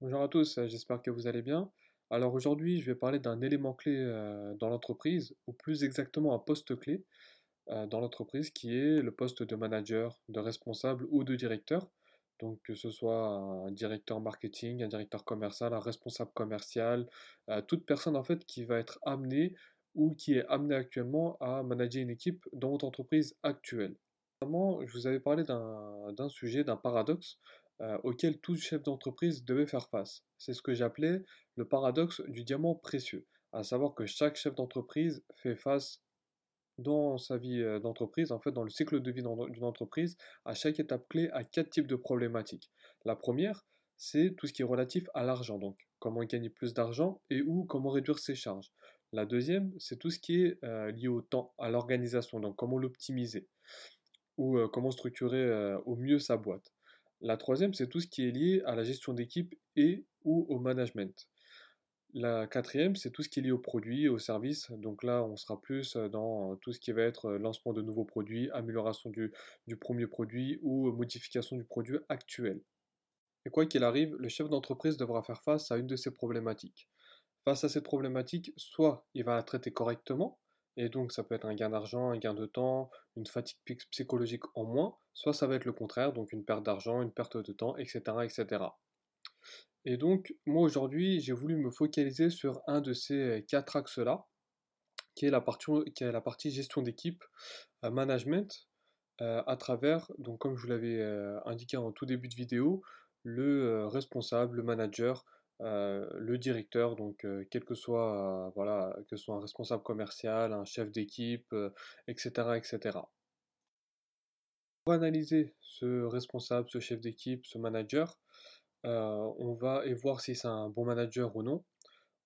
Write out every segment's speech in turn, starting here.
Bonjour à tous, euh, j'espère que vous allez bien. Alors aujourd'hui, je vais parler d'un élément clé euh, dans l'entreprise, ou plus exactement un poste clé euh, dans l'entreprise, qui est le poste de manager, de responsable ou de directeur. Donc que ce soit un directeur marketing, un directeur commercial, un responsable commercial, toute personne en fait qui va être amenée ou qui est amenée actuellement à manager une équipe dans votre entreprise actuelle. Je vous avais parlé d'un sujet, d'un paradoxe euh, auquel tout chef d'entreprise devait faire face. C'est ce que j'appelais le paradoxe du diamant précieux, à savoir que chaque chef d'entreprise fait face dans sa vie euh, d'entreprise, en fait dans le cycle de vie d'une entreprise, à chaque étape clé, à quatre types de problématiques. La première, c'est tout ce qui est relatif à l'argent, donc comment gagner plus d'argent et ou comment réduire ses charges. La deuxième, c'est tout ce qui est euh, lié au temps, à l'organisation, donc comment l'optimiser ou comment structurer au mieux sa boîte. La troisième, c'est tout ce qui est lié à la gestion d'équipe et ou au management. La quatrième, c'est tout ce qui est lié aux produits et aux services. Donc là, on sera plus dans tout ce qui va être lancement de nouveaux produits, amélioration du, du premier produit ou modification du produit actuel. Et quoi qu'il arrive, le chef d'entreprise devra faire face à une de ces problématiques. Face à cette problématique, soit il va la traiter correctement, et donc ça peut être un gain d'argent, un gain de temps, une fatigue psychologique en moins, soit ça va être le contraire, donc une perte d'argent, une perte de temps, etc. etc. Et donc moi aujourd'hui j'ai voulu me focaliser sur un de ces quatre axes-là, qui est la partie, gestion d'équipe, euh, management, euh, à travers, donc comme je vous l'avais euh, indiqué en tout début de vidéo, le responsable, le manager, euh, le directeur, donc euh, quel que soit, euh, voilà, que soit un responsable commercial, un chef d'équipe, etc., etc. Pour analyser ce responsable, ce chef d'équipe, ce manager, on va et voir si c'est un bon manager ou non.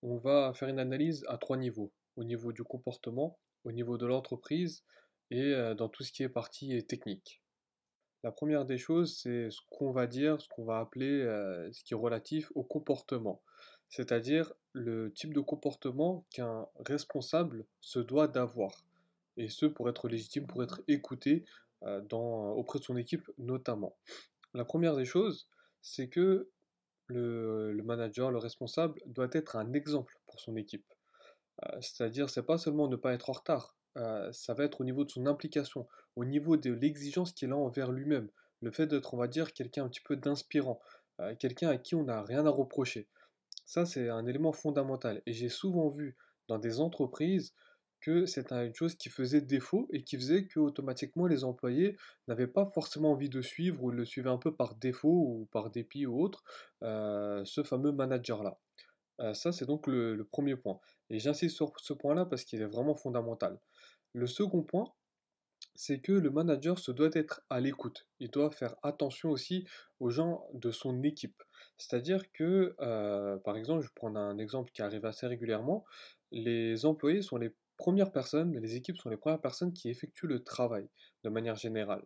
On va faire une analyse à trois niveaux. Au niveau du comportement, au niveau de l'entreprise et dans tout ce qui est partie technique. La première des choses, c'est ce qu'on va dire, ce qu'on va appeler, euh, ce qui est relatif au comportement. C'est-à-dire le type de comportement qu'un responsable se doit d'avoir. Et ce, pour être légitime, pour être écouté euh, auprès de son équipe notamment. La première des choses, c'est que le, manager, le responsable, doit être un exemple pour son équipe. Euh, c'est-à-dire, c'est pas seulement ne pas être en retard, euh, ça va être au niveau de son implication, au niveau de l'exigence qu'il a envers lui-même. Le fait d'être, on va dire, quelqu'un un petit peu d'inspirant, euh, quelqu'un à qui on n'a rien à reprocher. Ça, c'est un élément fondamental. Et j'ai souvent vu dans des entreprises que c'était une chose qui faisait défaut et qui faisait que automatiquement les employés n'avaient pas forcément envie de suivre ou le suivaient un peu par défaut ou par dépit ou autre euh, ce fameux manager-là. ça, c'est donc le premier point. Et j'insiste sur ce point-là parce qu'il est vraiment fondamental. Le second point, c'est que le manager se doit être à l'écoute. Il doit faire attention aussi aux gens de son équipe. C'est-à-dire que, euh, par exemple, je prends un exemple qui arrive assez régulièrement, les employés sont les premières personnes, les équipes sont les premières personnes qui effectuent le travail de manière générale.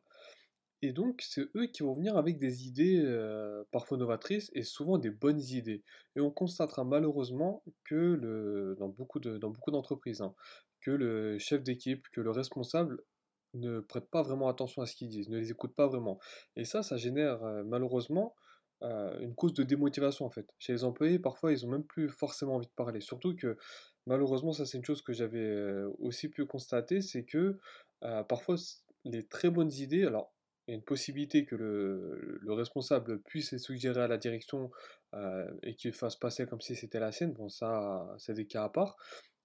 Et donc, c'est eux qui vont venir avec des idées euh, parfois novatrices et souvent des bonnes idées. Et on constatera malheureusement que dans beaucoup d'entreprises, hein, que le chef d'équipe, que le responsable ne prête pas vraiment attention à ce qu'ils disent, ne les écoute pas vraiment. Et ça, ça génère euh, malheureusement euh, une cause de démotivation en fait. Chez les employés, parfois, ils ont même plus forcément envie de parler. Surtout que malheureusement, ça c'est une chose que j'avais euh, aussi pu constater, c'est que parfois les très bonnes idées, alors il y a une possibilité que le, le responsable puisse les suggérer à la direction et qu'il fasse passer comme si c'était la sienne. Bon, ça, c'est des cas à part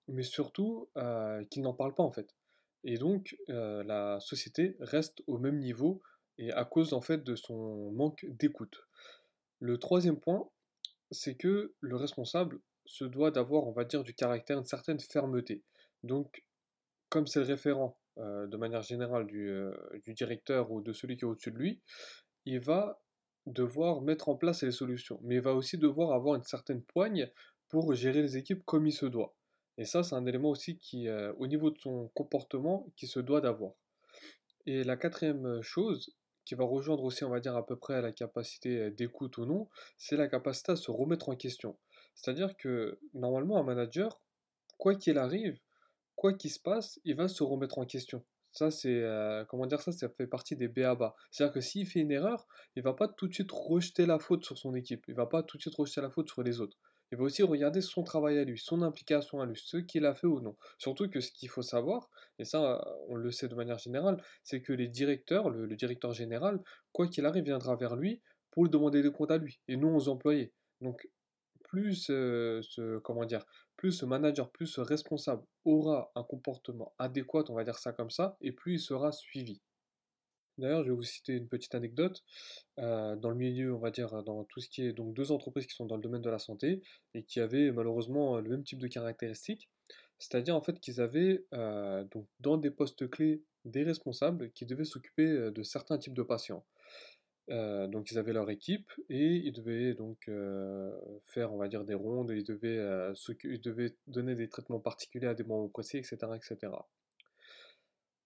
mais surtout euh, qu'il n'en parle pas en fait. Et donc la société reste au même niveau et à cause en fait de son manque d'écoute. Le troisième point, c'est que le responsable se doit d'avoir, on va dire, du caractère, une certaine fermeté. Donc, comme c'est le référent de manière générale du, directeur ou de celui qui est au-dessus de lui, il va devoir mettre en place les solutions, mais il va aussi devoir avoir une certaine poigne pour gérer les équipes comme il se doit. Et ça, c'est un élément aussi qui, euh, au niveau de son comportement, qui se doit d'avoir. Et la quatrième chose, qui va rejoindre aussi, on va dire, à peu près la capacité euh, d'écoute ou non, c'est la capacité à se remettre en question. C'est-à-dire que, normalement, un manager, quoi qu'il arrive, quoi qu'il se passe, il va se remettre en question. Ça, c'est, euh, comment dire ça, ça fait partie des b.a.-ba. C'est-à-dire que s'il fait une erreur, il va pas tout de suite rejeter la faute sur son équipe. Il va pas tout de suite rejeter la faute sur les autres. Il va aussi regarder son travail à lui, son implication à lui, ce qu'il a fait ou non. Surtout que ce qu'il faut savoir, et ça on le sait de manière générale, c'est que les directeurs, le, directeur général, quoi qu'il arrive, viendra vers lui pour lui demander des comptes à lui, et non aux employés. Donc plus euh, comment plus ce manager, plus ce responsable aura un comportement adéquat, on va dire ça comme ça, et plus il sera suivi. D'ailleurs, je vais vous citer une petite anecdote. Euh, dans le milieu, on va dire, dans tout ce qui est donc deux entreprises qui sont dans le domaine de la santé et qui avaient malheureusement le même type de caractéristiques. C'est-à-dire en fait qu'ils avaient euh, donc dans des postes clés des responsables qui devaient s'occuper euh, de certains types de patients. donc ils avaient leur équipe et ils devaient donc faire on va dire des rondes, ils devaient, ils devaient donner des traitements particuliers à des moments précis, etc. etc.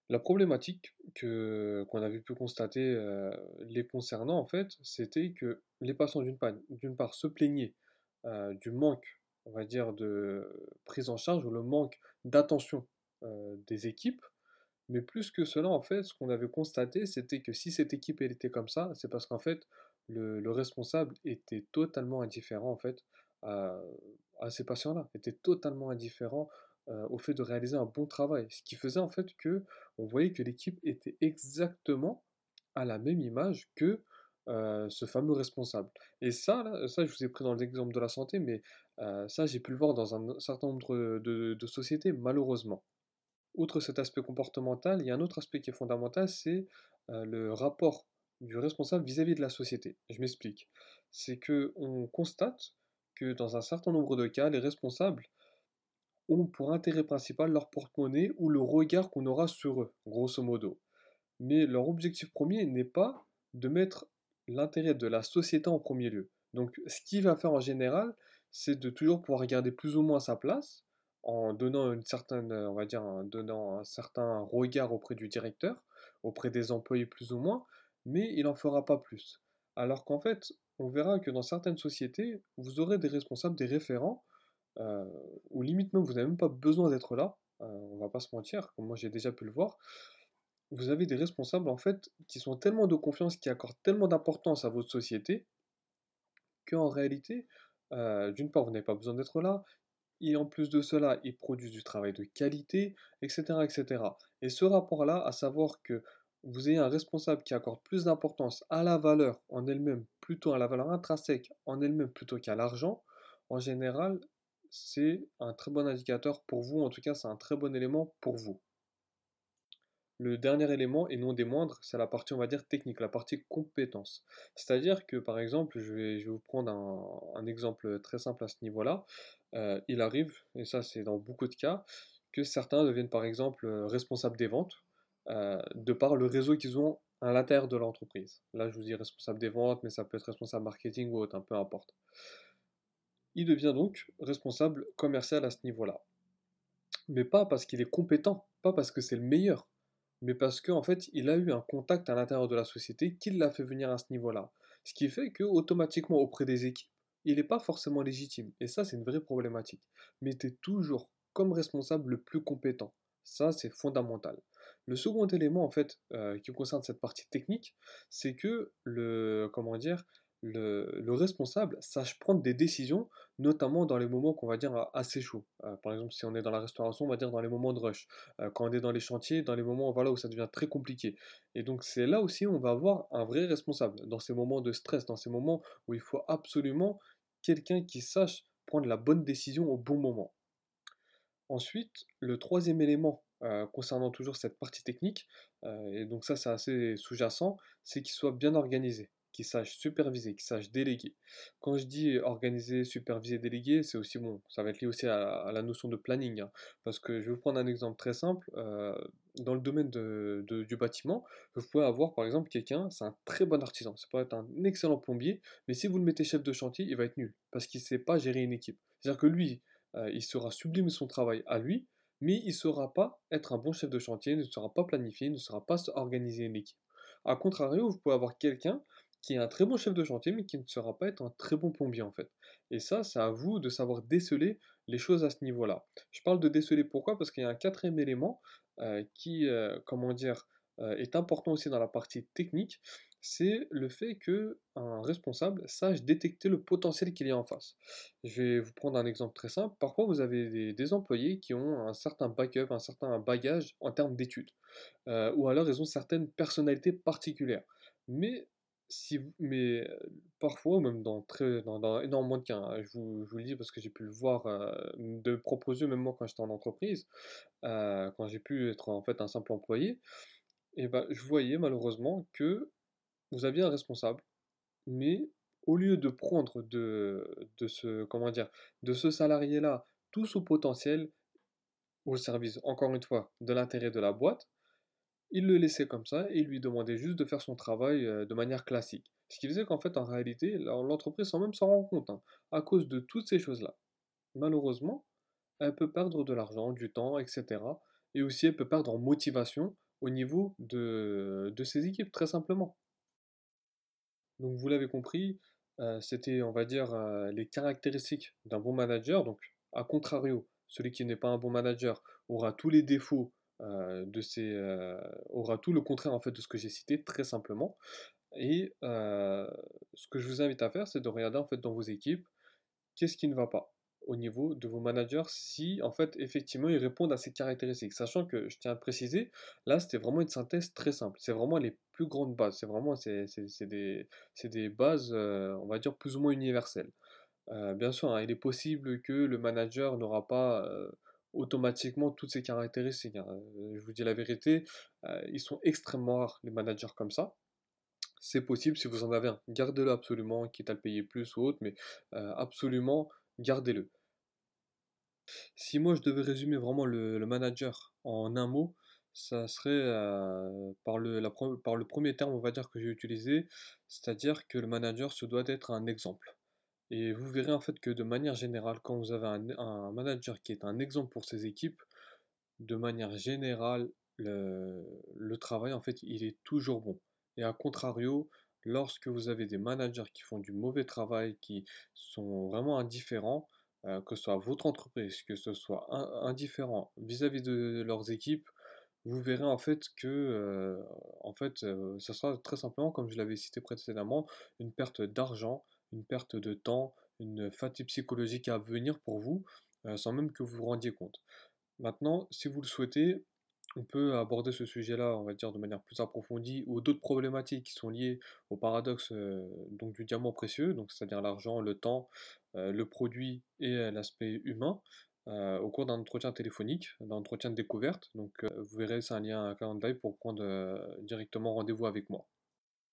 La problématique que qu'on avait pu constater euh, les concernant, en fait, c'était que les patients, d'une part, se plaignaient euh, du manque, on va dire, de prise en charge ou le manque d'attention euh, des équipes. Mais plus que cela, en fait, ce qu'on avait constaté, c'était que si cette équipe était comme ça, c'est parce qu'en fait, le, le, responsable était totalement indifférent, en fait, à, à ces patients-là, était totalement indifférent euh, au fait de réaliser un bon travail. Ce qui faisait en fait que on voyait que l'équipe était exactement à la même image que euh, ce fameux responsable. Et ça, ça, je vous ai pris dans l'exemple de la santé, mais euh, ça, j'ai pu le voir dans un certain nombre de, sociétés, malheureusement. Outre cet aspect comportemental, il y a un autre aspect qui est fondamental, c'est le rapport du responsable vis-à-vis -vis de la société. Je m'explique. C'est que on constate que dans un certain nombre de cas, les responsables ont pour intérêt principal leur porte-monnaie ou le regard qu'on aura sur eux, grosso modo. Mais leur objectif premier n'est pas de mettre l'intérêt de la société en premier lieu. Donc ce qu'il va faire en général, c'est de toujours pouvoir regarder plus ou moins sa place, en donnant une certaine, on va dire, en donnant un certain regard auprès du directeur, auprès des employés plus ou moins, mais il n'en fera pas plus. Alors qu'en fait, on verra que dans certaines sociétés, vous aurez des responsables, des référents, euh, ou limite même vous n'avez même pas besoin d'être là, euh, on va pas se mentir, comme moi j'ai déjà pu le voir, vous avez des responsables en fait qui sont tellement de confiance, qui accordent tellement d'importance à votre société, qu'en réalité, euh, d'une part vous n'avez pas besoin d'être là, et en plus de cela, ils produisent du travail de qualité, etc. etc. Et ce rapport-là, à savoir que vous ayez un responsable qui accorde plus d'importance à la valeur en elle-même, plutôt à la valeur intrinsèque en elle-même plutôt qu'à l'argent, en général, c'est un très bon indicateur pour vous, en tout cas c'est un très bon élément pour vous. Le dernier élément, et non des moindres, c'est la partie, on va dire, technique, la partie compétence. C'est-à-dire que, par exemple, je vais, vous prendre un, exemple très simple à ce niveau-là. Euh, il arrive, et ça c'est dans beaucoup de cas, que certains deviennent, par exemple, responsables des ventes, euh, de par le réseau qu'ils ont à l'intérieur de l'entreprise. Là, je vous dis responsable des ventes, mais ça peut être responsable marketing ou autre, un peu importe. Il devient donc responsable commercial à ce niveau-là. Mais pas parce qu'il est compétent, pas parce que c'est le meilleur, mais parce qu'en fait, il a eu un contact à l'intérieur de la société qui l'a fait venir à ce niveau-là. Ce qui fait que automatiquement auprès des équipes, il n'est pas forcément légitime. Et ça, c'est une vraie problématique. Es toujours comme responsable le plus compétent. Ça, c'est fondamental. Le second élément, en fait, euh, qui concerne cette partie technique, c'est que le, comment dire, le, responsable sache prendre des décisions, notamment dans les moments qu'on va dire assez chauds. Euh, par exemple, si on est dans la restauration, on va dire dans les moments de rush. Euh, quand on est dans les chantiers, dans les moments voilà, où ça devient très compliqué. Et donc c'est là aussi où on va avoir un vrai responsable, dans ces moments de stress, dans ces moments où il faut absolument quelqu'un qui sache prendre la bonne décision au bon moment. Ensuite, le troisième élément euh, concernant toujours cette partie technique, et donc ça c'est assez sous-jacent, c'est qu'il soit bien organisé qui sache superviser, qui sache déléguer. Quand je dis organiser, superviser, déléguer, c'est aussi bon, ça va être lié aussi à, la notion de planning. Hein. parce que je vais vous prendre un exemple très simple. Euh, dans le domaine de, du bâtiment, vous pouvez avoir par exemple quelqu'un, c'est un très bon artisan, ça peut être un excellent plombier, mais si vous le mettez chef de chantier, il va être nul, parce qu'il ne sait pas gérer une équipe. C'est-à-dire que lui, euh, il saura sublimer son travail à lui, mais il ne saura pas être un bon chef de chantier, ne saura pas planifier, ne saura pas organiser une équipe. A contrario, vous pouvez avoir quelqu'un qui est un très bon chef de chantier, mais qui ne sera pas être un très bon plombier en fait. Et ça, c'est à vous de savoir déceler les choses à ce niveau-là. Je parle de déceler pourquoi? Parce qu'il y a un quatrième élément euh, qui, euh, comment dire, euh, est important aussi dans la partie technique, c'est le fait que un responsable sache détecter le potentiel qu'il y a en face. Je vais vous prendre un exemple très simple. Parfois, vous avez des, des employés qui ont un certain backup, un certain bagage en termes d'études, ou alors ils ont certaines personnalités particulières. Mais mais parfois, même dans, très, dans, énormément de cas, hein, je vous, le dis parce que j'ai pu le voir de proposer même moi quand j'étais en entreprise, quand j'ai pu être en fait un simple employé, et ben, je voyais malheureusement que vous aviez un responsable, mais au lieu de prendre de, de ce, comment dire, de ce salarié-là tout son potentiel au service, encore une fois, de l'intérêt de la boîte, il le laissait comme ça et lui demandait juste de faire son travail euh, de manière classique. Ce qui faisait qu'en fait, en réalité, l'entreprise sans même s'en rendre compte, hein, à cause de toutes ces choses-là, malheureusement, elle peut perdre de l'argent, du temps, etc. Et aussi, elle peut perdre en motivation au niveau de, ses équipes, très simplement. Donc, vous l'avez compris, euh, c'était, on va dire, euh, les caractéristiques d'un bon manager. Donc, à contrario, celui qui n'est pas un bon manager aura tous les défauts ces, euh, aura tout le contraire en fait de ce que j'ai cité, très simplement. Et euh, ce que je vous invite à faire, c'est de regarder en dans vos équipes qu'est-ce qui ne va pas au niveau de vos managers si en fait effectivement ils répondent à ces caractéristiques. Sachant que je tiens à préciser, là c'était vraiment une synthèse très simple. C'est vraiment les plus grandes bases. C'est vraiment c'est, des, bases, euh, on va dire, plus ou moins universelles. Euh, bien sûr, hein, il est possible que le manager n'aura pas euh, automatiquement toutes ces caractéristiques. hein. Euh, Je vous dis la vérité, euh, ils sont extrêmement rares les managers comme ça. C'est possible si vous en avez un. Gardez-le absolument, quitte à le payer plus ou autre, mais euh, absolument gardez-le. Si moi je devais résumer vraiment le, manager en un mot, ça serait par le, par le premier terme, on va dire, que j'ai utilisé, c'est-à-dire que le manager se doit d'être un exemple. Et vous verrez en fait que de manière générale, quand vous avez un, manager qui est un exemple pour ses équipes, de manière générale, le, travail en fait, il est toujours bon. Et à contrario, lorsque vous avez des managers qui font du mauvais travail, qui sont vraiment indifférents, euh, que ce soit votre entreprise, que ce soit in- indifférent vis-à-vis de leurs équipes, vous verrez en fait que euh, en fait, euh, sera très simplement, comme je l'avais cité précédemment, une perte d'argent, une perte de temps, une fatigue psychologique à venir pour vous, euh, sans même que vous vous rendiez compte. Maintenant, si vous le souhaitez, on peut aborder ce sujet-là, on va dire, de manière plus approfondie, ou d'autres problématiques qui sont liées au paradoxe euh, donc du diamant précieux, donc c'est-à-dire l'argent, le temps, euh, le produit et l'aspect humain, au cours d'un entretien téléphonique, d'un entretien de découverte. Donc, vous verrez, c'est un lien à pour prendre directement rendez-vous avec moi.